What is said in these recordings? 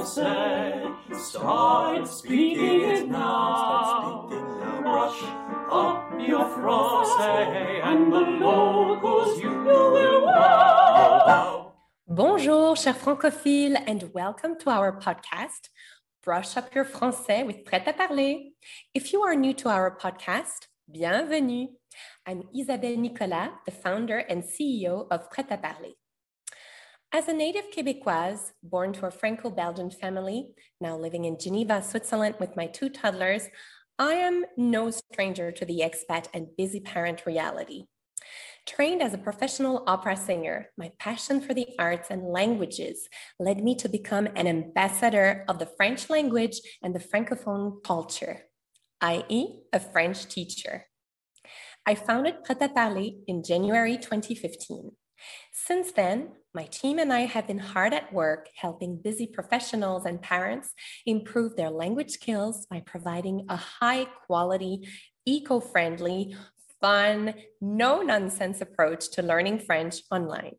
français. Start speaking it now. Up your and the locals you will wow. Bonjour, chers francophiles, and welcome to our podcast, Brush Up Your Français with Prêt à Parler. If you are new to our podcast, bienvenue. I'm Isabelle Nicolas, the founder and CEO of Prêt à Parler. As a native Quebecoise, born to a Franco Belgian family, now living in Geneva, Switzerland with my two toddlers, I am no stranger to the expat and busy parent reality. Trained as a professional opera singer, my passion for the arts and languages led me to become an ambassador of the French language and the Francophone culture, i.e., a French teacher. I founded Prêt à Parler in January 2015. Since then, my team and I have been hard at work helping busy professionals and parents improve their language skills by providing a high quality, eco friendly, fun, no nonsense approach to learning French online.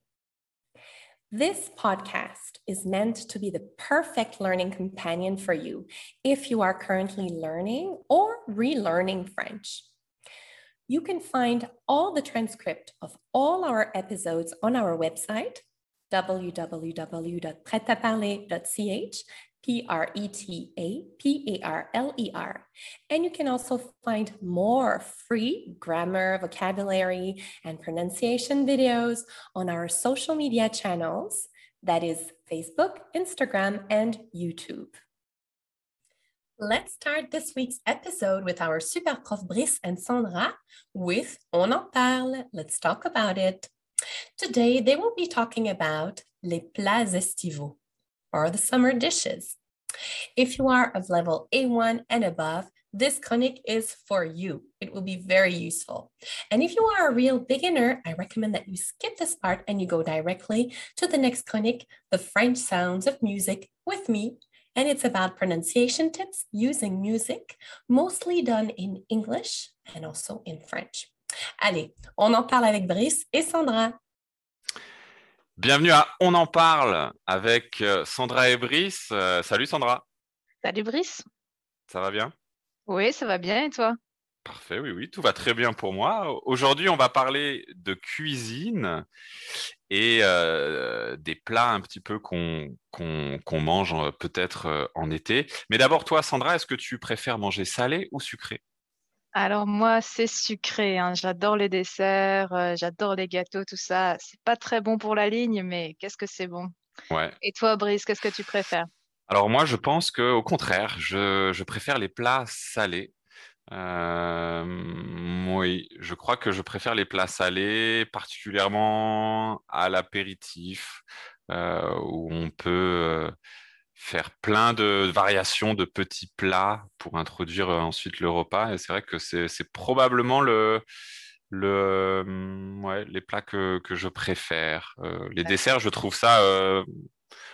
This podcast is meant to be the perfect learning companion for you if you are currently learning or relearning French. You can find all the transcript of all our episodes on our website, www.pretaparler.ch, P R E T A P A R L E R. And you can also find more free grammar, vocabulary, and pronunciation videos on our social media channels that is, Facebook, Instagram, and YouTube. Let's start this week's episode with our super prof Brice and Sandra with On en parle. Let's talk about it. Today, they will be talking about les plats estivaux, or the summer dishes. If you are of level A1 and above, this chronique is for you. It will be very useful. And if you are a real beginner, I recommend that you skip this part and you go directly to the next chronique, The French Sounds of Music, with me, and it's about pronunciation tips using music, mostly done in English and also in French. Allez, on en parle avec Brice et Sandra. Bienvenue à On en parle avec euh, Sandra et Brice. Euh, salut Sandra. Salut Brice. Ça va bien? Oui, ça va bien et toi? Parfait, oui, oui, tout va très bien pour moi. Aujourd'hui, on va parler de cuisine et euh, des plats un petit peu qu'on mange peut-être en été. Mais d'abord, toi, Sandra, est-ce que tu préfères manger salé ou sucré? Alors moi, c'est sucré. Hein. J'adore les desserts, j'adore les gâteaux, tout ça. C'est pas très bon pour la ligne, mais qu'est-ce que c'est bon? Ouais. Et toi, Brice, qu'est-ce que tu préfères? Alors moi, je pense qu'au contraire, je, je préfère les plats salés. Euh, oui, je crois que je préfère les plats salés, particulièrement à l'apéritif, euh, où on peut euh, faire plein de variations de petits plats pour introduire ensuite le repas. Et c'est vrai que c'est probablement le, le, ouais, les plats que, que je préfère. les desserts, je trouve ça...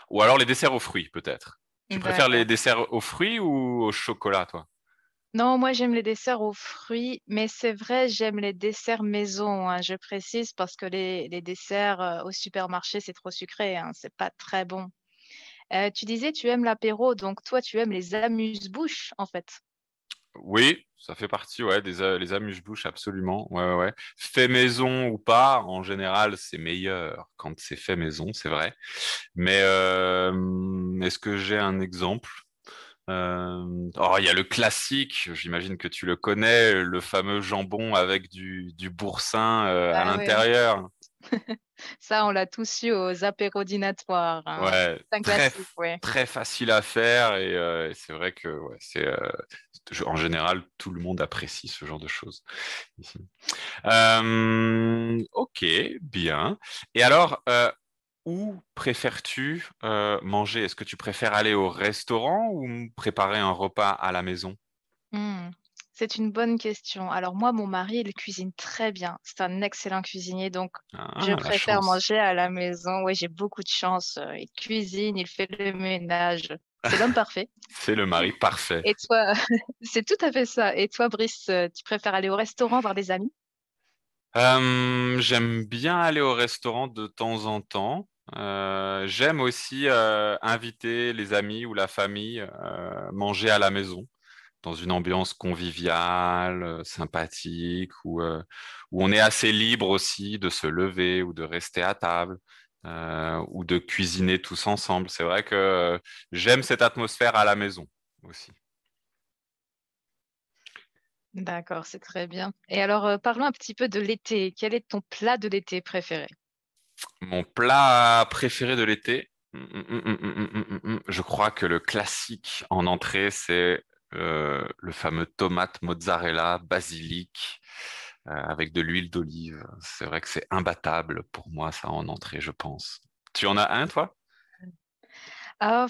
ou alors les desserts aux fruits, peut-être. Tu préfères les desserts aux fruits ou au chocolat, toi? Non, moi j'aime les desserts aux fruits, mais c'est vrai, j'aime les desserts maison, hein, je précise, parce que les, desserts euh, au supermarché, c'est trop sucré, hein, c'est pas très bon. Euh, tu disais, tu aimes l'apéro, donc toi, tu aimes les amuse-bouches, en fait. Oui, ça fait partie, ouais, des euh, les amuse-bouches, absolument. Ouais, ouais. Fait maison ou pas, en général, c'est meilleur quand c'est fait maison, c'est vrai. Mais est-ce que j'ai un exemple? Euh, oh, il y a le classique, j'imagine que tu le connais, le fameux jambon avec du, du boursin euh, à ah l'intérieur. Ça, on l'a tous eu aux apérodinatoires. Hein. Ouais, très, ouais, très, facile à faire et, euh, c'est vrai que ouais, c'est en général tout le monde apprécie ce genre de choses. Ici. ok, bien. Et alors, où préfères-tu euh, manger? Est-ce que tu préfères aller au restaurant ou préparer un repas à la maison? Mmh, C'est une bonne question. Alors moi, mon mari, il cuisine très bien. C'est un excellent cuisinier, donc ah, je préfère manger à la maison. Oui, j'ai beaucoup de chance. Il cuisine, il fait le ménage. C'est l'homme parfait. C'est le mari parfait. Et toi, c'est tout à fait ça. Et toi, Brice, tu préfères aller au restaurant voir des amis? J'aime bien aller au restaurant de temps en temps. Euh, J'aime aussi euh, inviter les amis ou la famille euh, manger à la maison dans une ambiance conviviale, euh, sympathique, où, euh, où on est assez libre aussi de se lever ou de rester à table. euh, ou de cuisiner tous ensemble. C'est vrai que euh, j'aime cette atmosphère à la maison aussi. D'accord, c'est très bien. Et alors, euh, parlons un petit peu de l'été. Quel est ton plat de l'été préféré? Mon plat préféré de l'été, hum, hum, hum, hum, hum, hum, hum, je crois que le classique en entrée, c'est euh, le fameux tomate mozzarella basilic euh, avec de l'huile d'olive. C'est vrai que c'est imbattable pour moi, ça en entrée, je pense. Tu en as un, toi? Ah,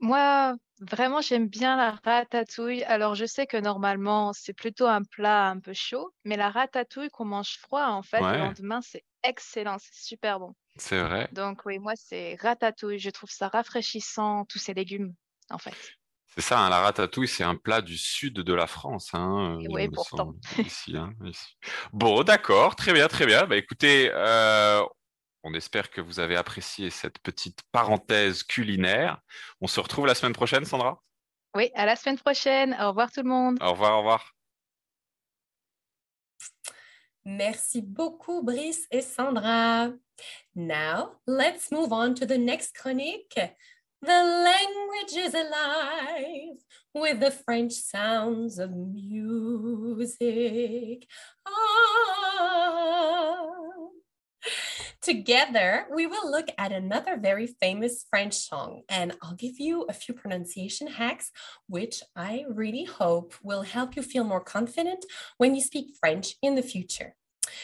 moi, vraiment, j'aime bien la ratatouille. Alors, je sais que normalement, c'est plutôt un plat un peu chaud, mais la ratatouille qu'on mange froid, en fait, le lendemain, c'est excellent, c'est super bon. c'est vrai. Donc, oui, moi, c'est ratatouille. Je trouve ça rafraîchissant, tous ces légumes, en fait. C'est ça, hein, la ratatouille, c'est un plat du sud de la France, hein, euh, oui, pourtant. ici, hein, ici. Bon, d'accord, très bien, très bien. Bah, écoutez, euh, on espère que vous avez apprécié cette petite parenthèse culinaire. On se retrouve la semaine prochaine, Sandra? Oui, à la semaine prochaine. Au revoir tout le monde. Au revoir, au revoir. Merci beaucoup, Brice et Sandra. Now, let's move on to the next chronique. The language is alive with the French sounds of music. Ah. Together, we will look at another very famous French song, and I'll give you a few pronunciation hacks, which I really hope will help you feel more confident when you speak French in the future.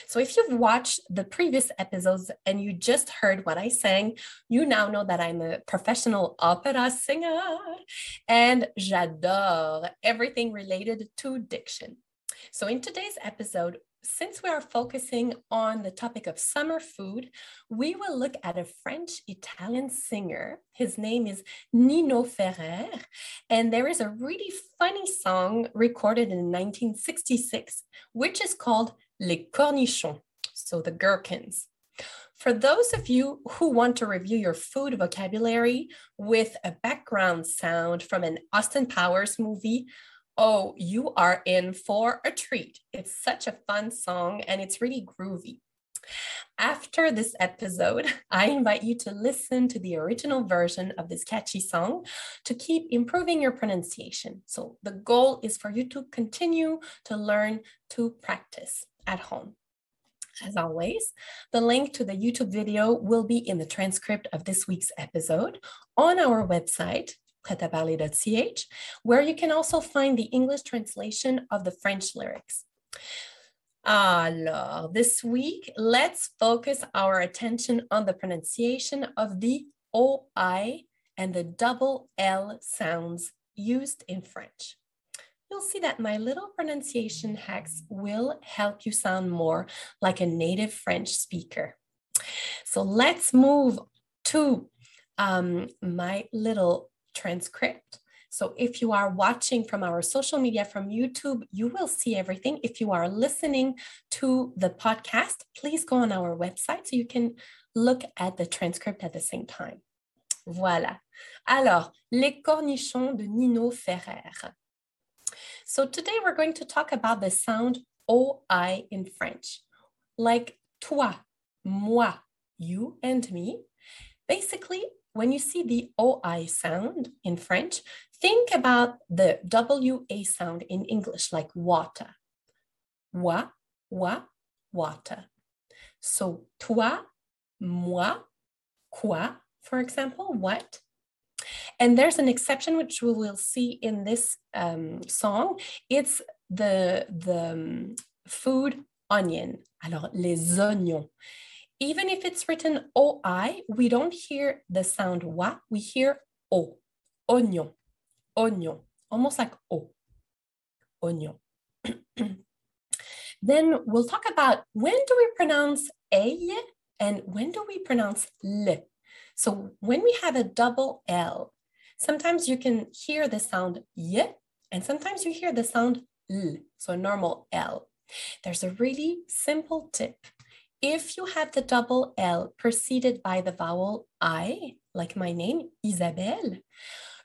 So, if you've watched the previous episodes and you just heard what I sang, you now know that I'm a professional opera singer and j'adore everything related to diction. So, in today's episode, since we are focusing on the topic of summer food, we will look at a French Italian singer. His name is Nino Ferrer, and there is a really funny song recorded in 1966, which is called Les Cornichons, so the gherkins. For those of you who want to review your food vocabulary with a background sound from an Austin Powers movie, oh, you are in for a treat. It's such a fun song and it's really groovy. After this episode, I invite you to listen to the original version of this catchy song to keep improving your pronunciation. So, the goal is for you to continue to learn to practice at home. As always, the link to the YouTube video will be in the transcript of this week's episode on our website, pretaparler.ch, where you can also find the English translation of the French lyrics. Alors, this week, let's focus our attention on the pronunciation of the OI and the double L sounds used in French. You'll see that my little pronunciation hacks will help you sound more like a native French speaker. So let's move to um, my little transcript. So if you are watching from our social media from YouTube, you will see everything. If you are listening to the podcast, please go on our website so you can look at the transcript at the same time. Voilà. Alors, Les Cornichons de Nino Ferrer. So today we're going to talk about the sound OI in French, like toi, moi, you and me. Basically, when you see the OI sound in French, think about the WA sound in English, like water. Wa, wa, water. So toi, moi, quoi, for example, what. And there's an exception which we will see in this um, song. It's the, the um, food onion. Alors, les oignons. Even if it's written OI, we don't hear the sound wa, we hear O. Oignon, oignon, almost like O. Oignon. then we'll talk about when do we pronounce A and when do we pronounce L. So when we have a double L, sometimes you can hear the sound Y and sometimes you hear the sound L, so a normal L. There's a really simple tip. If you have the double L preceded by the vowel I, like my name, Isabelle,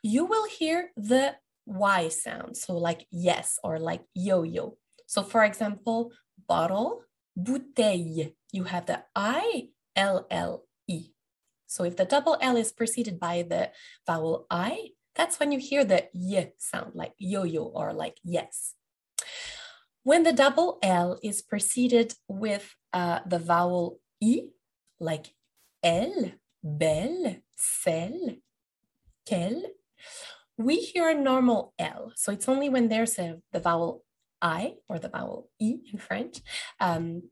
you will hear the Y sound. So like yes or like yo-yo. So for example, bottle, bouteille, you have the I-L-L-E. So if the double L is preceded by the vowel I, that's when you hear the y sound, like yo-yo or like yes. When the double L is preceded with uh, the vowel I, like elle, belle, celle, quelle, we hear a normal L. So it's only when there's a, the vowel I or the vowel E in French um,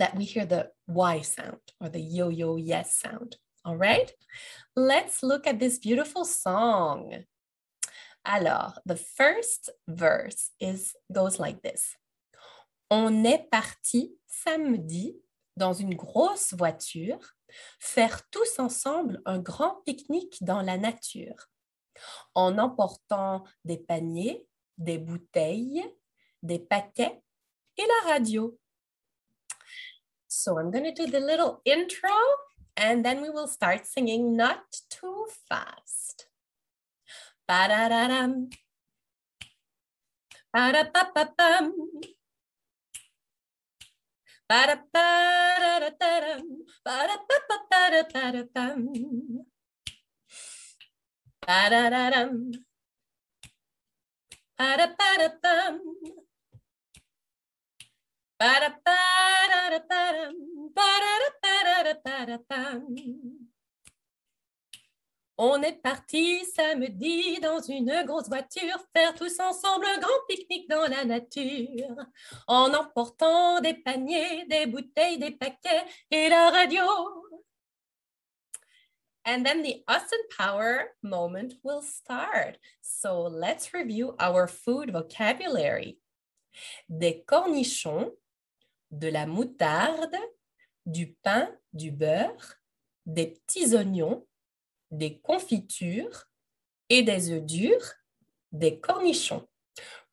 that we hear the Y sound or the yo yo yes sound. All right, let's look at this beautiful song. Alors, the first verse is goes like this. On est parti samedi dans une grosse voiture faire tous ensemble un grand pique-nique dans la nature en emportant des paniers, des bouteilles, des paquets et la radio. So I'm going to do the little intro and then we will start singing not too fast. Ba-da-da-dum. Ba-da-ba-ba-bum. Ba-da-ba-da-da-dum. Ba-da-ba-ba-ba-da-da-dum. Ba-da-da-dum. Ba-da-ba-da-bum. On est parti samedi dans une grosse voiture faire tous ensemble un grand pique-nique dans la nature en emportant des paniers, des bouteilles, des paquets et la radio. And then the Austin Power moment will start. So let's review our food vocabulary. Des cornichons, de la moutarde, du pain, du beurre, des petits oignons, des confitures et des œufs durs, des cornichons.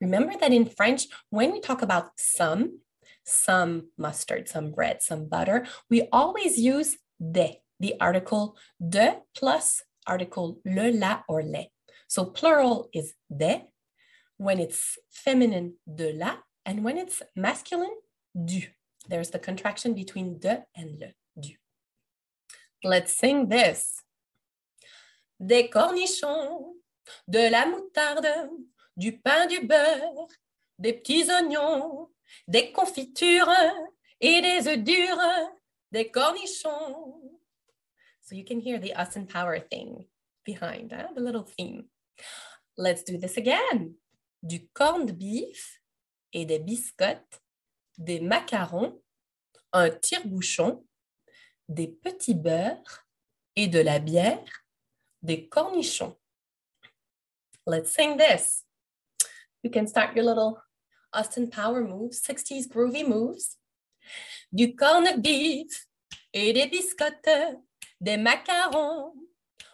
Remember that in French, when we talk about some, some mustard, some bread, some butter, we always use des, the article de plus article le, la, or les. So plural is des, when it's feminine, de la, and when it's masculine, du. There's the contraction between de and le, du. Let's sing this. Des cornichons, de la moutarde, du pain, du beurre, des petits oignons, des confitures et des œufs durs, des cornichons. So you can hear the us and power thing behind, the little theme. Let's do this again. Du corned beef et des biscottes, des macarons, un tire-bouchon, des petits beurres et de la bière, des cornichons. Let's sing this. You can start your little Austin Power moves, 60s groovy moves. Du corned beef et des biscottes, des macarons,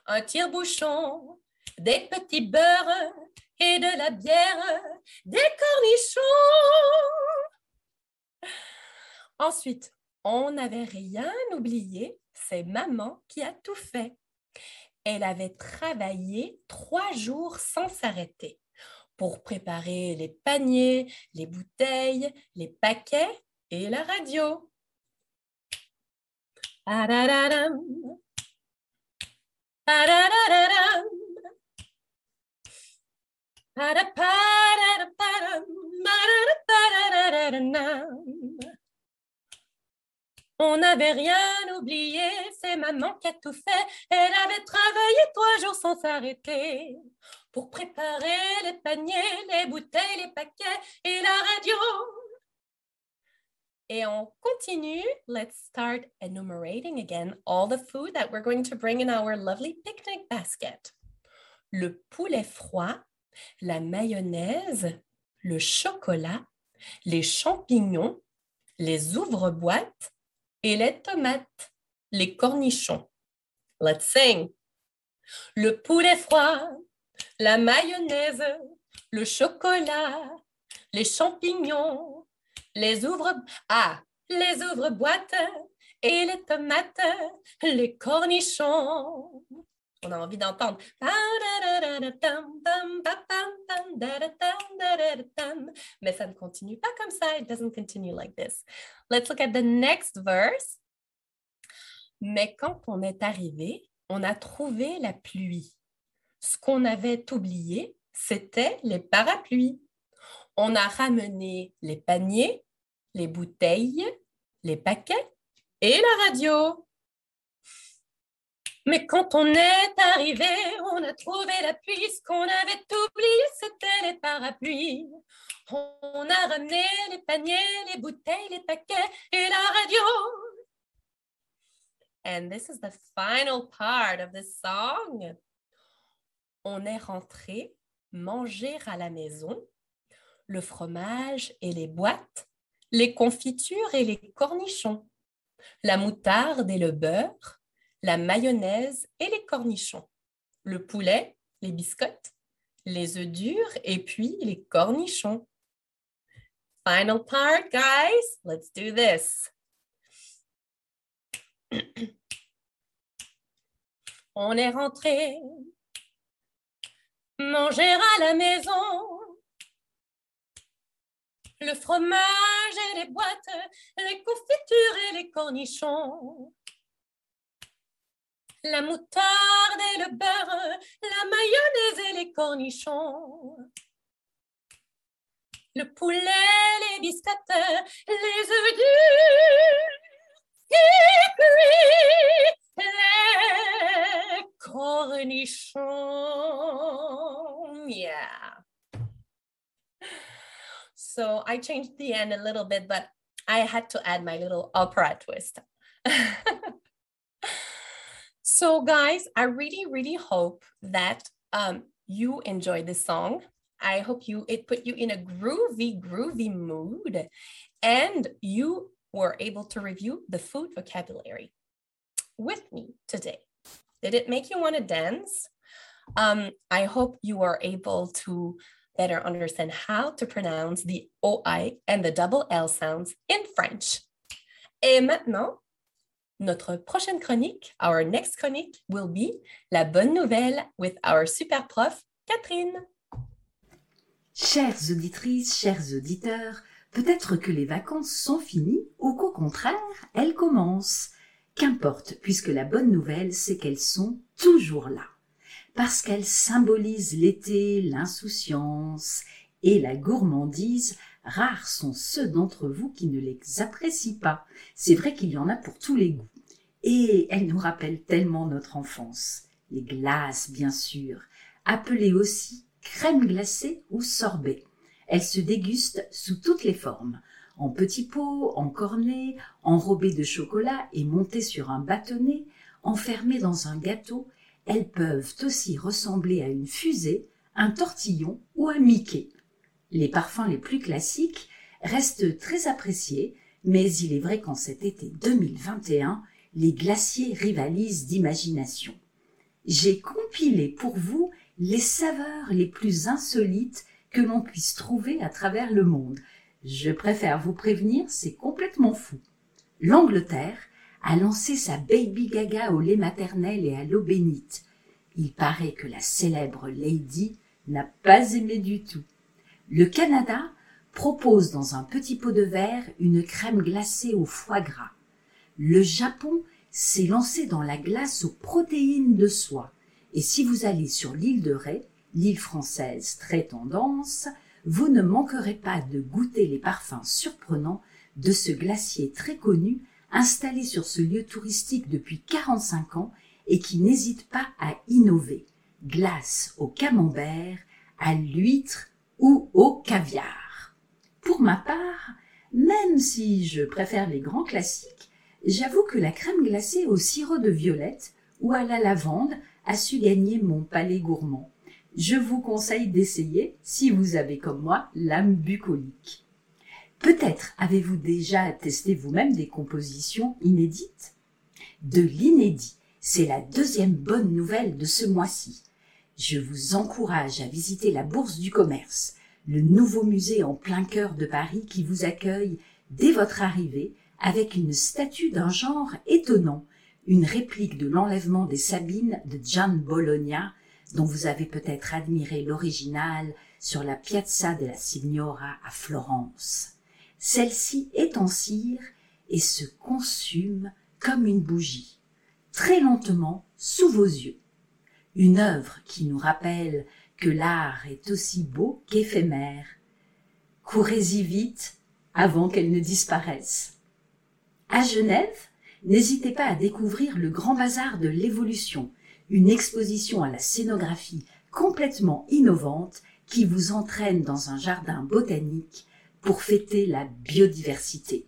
un tire-bouchon, des petits beurres et de la bière, des cornichons. Ensuite, on n'avait rien oublié, c'est maman qui a tout fait. Elle avait travaillé trois jours sans s'arrêter pour préparer les paniers, les bouteilles, les paquets et la radio. On n'avait rien oublié, c'est maman qui a tout fait. Elle avait travaillé trois jours sans s'arrêter pour préparer les paniers, les bouteilles, les paquets et la radio. Et on continue. Let's start enumerating again all the food that we're going to bring in our lovely picnic basket. Le poulet froid, la mayonnaise, le chocolat, les champignons, les ouvre-boîtes et les tomates, les cornichons. Let's sing. Le poulet froid, la mayonnaise, le chocolat, les champignons, les ouvre... Ah, les ouvre-boîtes et les tomates, les cornichons. On a envie d'entendre. Mais ça ne continue pas comme ça. It doesn't continue like this. Let's look at the next verse. Mais quand on est arrivé, on a trouvé la pluie. Ce qu'on avait oublié, c'était les parapluies. On a ramené les paniers, les bouteilles, les paquets et la radio. Mais quand on est arrivé, on a trouvé la pluie. Ce qu'on avait oublié, c'était les parapluies. On a ramené les paniers, les bouteilles, les paquets et la radio. And this is the final part of the song. On est rentré manger à la maison le fromage et les boîtes, les confitures et les cornichons, la moutarde et le beurre, la mayonnaise et les cornichons, le poulet, les biscottes, les œufs durs et puis les cornichons. Final part, guys. Let's do this. On est rentré manger à la maison le fromage et les boîtes, les confitures et les cornichons. La moutarde et le beurre, la mayonnaise et les cornichons. Le poulet, les biscuits, les œufs durs, les cornichons. Yeah. So I changed the end a little bit, but I had to add my little opera twist. so, guys, I really, really hope that um, you enjoyed this song. I hope you it put you in a groovy, groovy mood, and you were able to review the food vocabulary with me today. Did it make you want to dance? Um, I hope you were able to better understand how to pronounce the OI and the double L sounds in French. Et maintenant, notre prochaine chronique, our next chronique will be La bonne nouvelle with our super prof, Catherine. Chères auditrices, chers auditeurs, peut-être que les vacances sont finies ou qu'au contraire, elles commencent. Qu'importe, puisque la bonne nouvelle, c'est qu'elles sont toujours là parce qu'elle symbolise l'été, l'insouciance et la gourmandise, rares sont ceux d'entre vous qui ne les apprécient pas. C'est vrai qu'il y en a pour tous les goûts. Et elle nous rappelle tellement notre enfance. Les glaces, bien sûr, appelées aussi crème glacée ou sorbet. Elles se dégustent sous toutes les formes, en petits pots, en cornets, enrobées de chocolat et montées sur un bâtonnet, enfermées dans un gâteau elles peuvent aussi ressembler à une fusée, un tortillon ou un Mickey. Les parfums les plus classiques restent très appréciés, mais il est vrai qu'en cet été 2021, les glaciers rivalisent d'imagination. J'ai compilé pour vous les saveurs les plus insolites que l'on puisse trouver à travers le monde. Je préfère vous prévenir, c'est complètement fou. L'Angleterre a lancé sa Baby Gaga au lait maternel et à l'eau bénite. Il paraît que la célèbre Lady n'a pas aimé du tout. Le Canada propose dans un petit pot de verre une crème glacée au foie gras. Le Japon s'est lancé dans la glace aux protéines de soie. Et si vous allez sur l'île de Ré, l'île française très tendance, vous ne manquerez pas de goûter les parfums surprenants de ce glacier très connu installé sur ce lieu touristique depuis 45 ans et qui n'hésite pas à innover. Glace au camembert, à l'huître au caviar. Pour ma part, même si je préfère les grands classiques, j'avoue que la crème glacée au sirop de violette ou à la lavande a su gagner mon palais gourmand. Je vous conseille d'essayer si vous avez comme moi l'âme bucolique. Peut-être avez-vous déjà testé vous-même des compositions inédites? De l'inédit, c'est la deuxième bonne nouvelle de ce mois-ci. Je vous encourage à visiter la Bourse du Commerce, le nouveau musée en plein cœur de Paris qui vous accueille dès votre arrivée avec une statue d'un genre étonnant, une réplique de l'enlèvement des Sabines de Gian Bologna, dont vous avez peut-être admiré l'original sur la Piazza della Signora à Florence. Celle-ci est en cire et se consume comme une bougie, très lentement sous vos yeux. Une œuvre qui nous rappelle l'art est aussi beau qu'éphémère. Courez-y vite avant qu'elle ne disparaisse. À Genève, n'hésitez pas à découvrir le Grand Bazar de l'évolution, une exposition à la scénographie complètement innovante qui vous entraîne dans un jardin botanique pour fêter la biodiversité.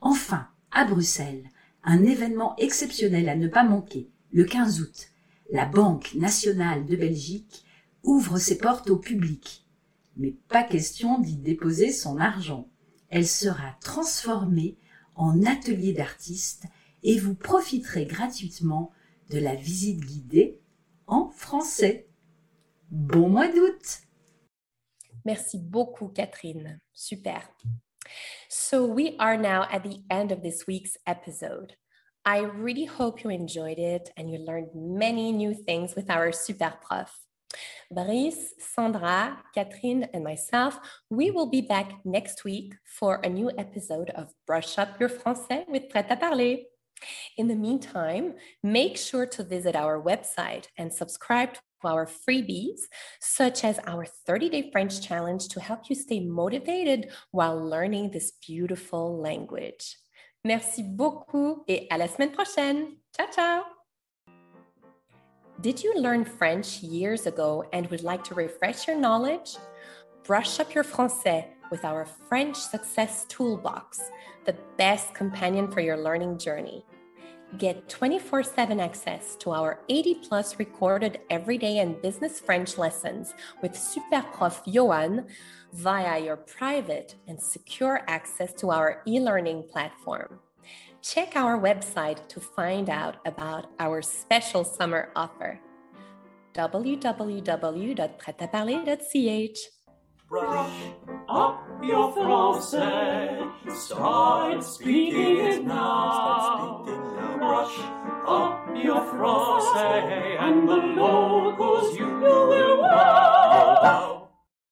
Enfin, à Bruxelles, un événement exceptionnel à ne pas manquer, le 15 août, la Banque nationale de Belgique ouvre ses portes au public. Mais pas question d'y déposer son argent. Elle sera transformée en atelier d'artistes et vous profiterez gratuitement de la visite guidée en français. Bon mois d'août Merci beaucoup, Catherine. Super. So, we are now at the end of this week's episode. I really hope you enjoyed it and you learned many new things with our super prof. Brice, Sandra, Catherine, and myself, we will be back next week for a new episode of Brush Up Your Français with Prêt à Parler. In the meantime, make sure to visit our website and subscribe to our freebies, such as our 30 day French challenge to help you stay motivated while learning this beautiful language. Merci beaucoup et à la semaine prochaine. Ciao, ciao. Did you learn French years ago and would like to refresh your knowledge? Brush up your français with our French Success Toolbox, the best companion for your learning journey. Get 24 7 access to our 80 plus recorded everyday and business French lessons with Superprof Johan via your private and secure access to our e learning platform. Check our website to find out about our special summer offer www.pretaparler.ch. Brush up your français. Start speaking it now. Brush up your français, and the locals you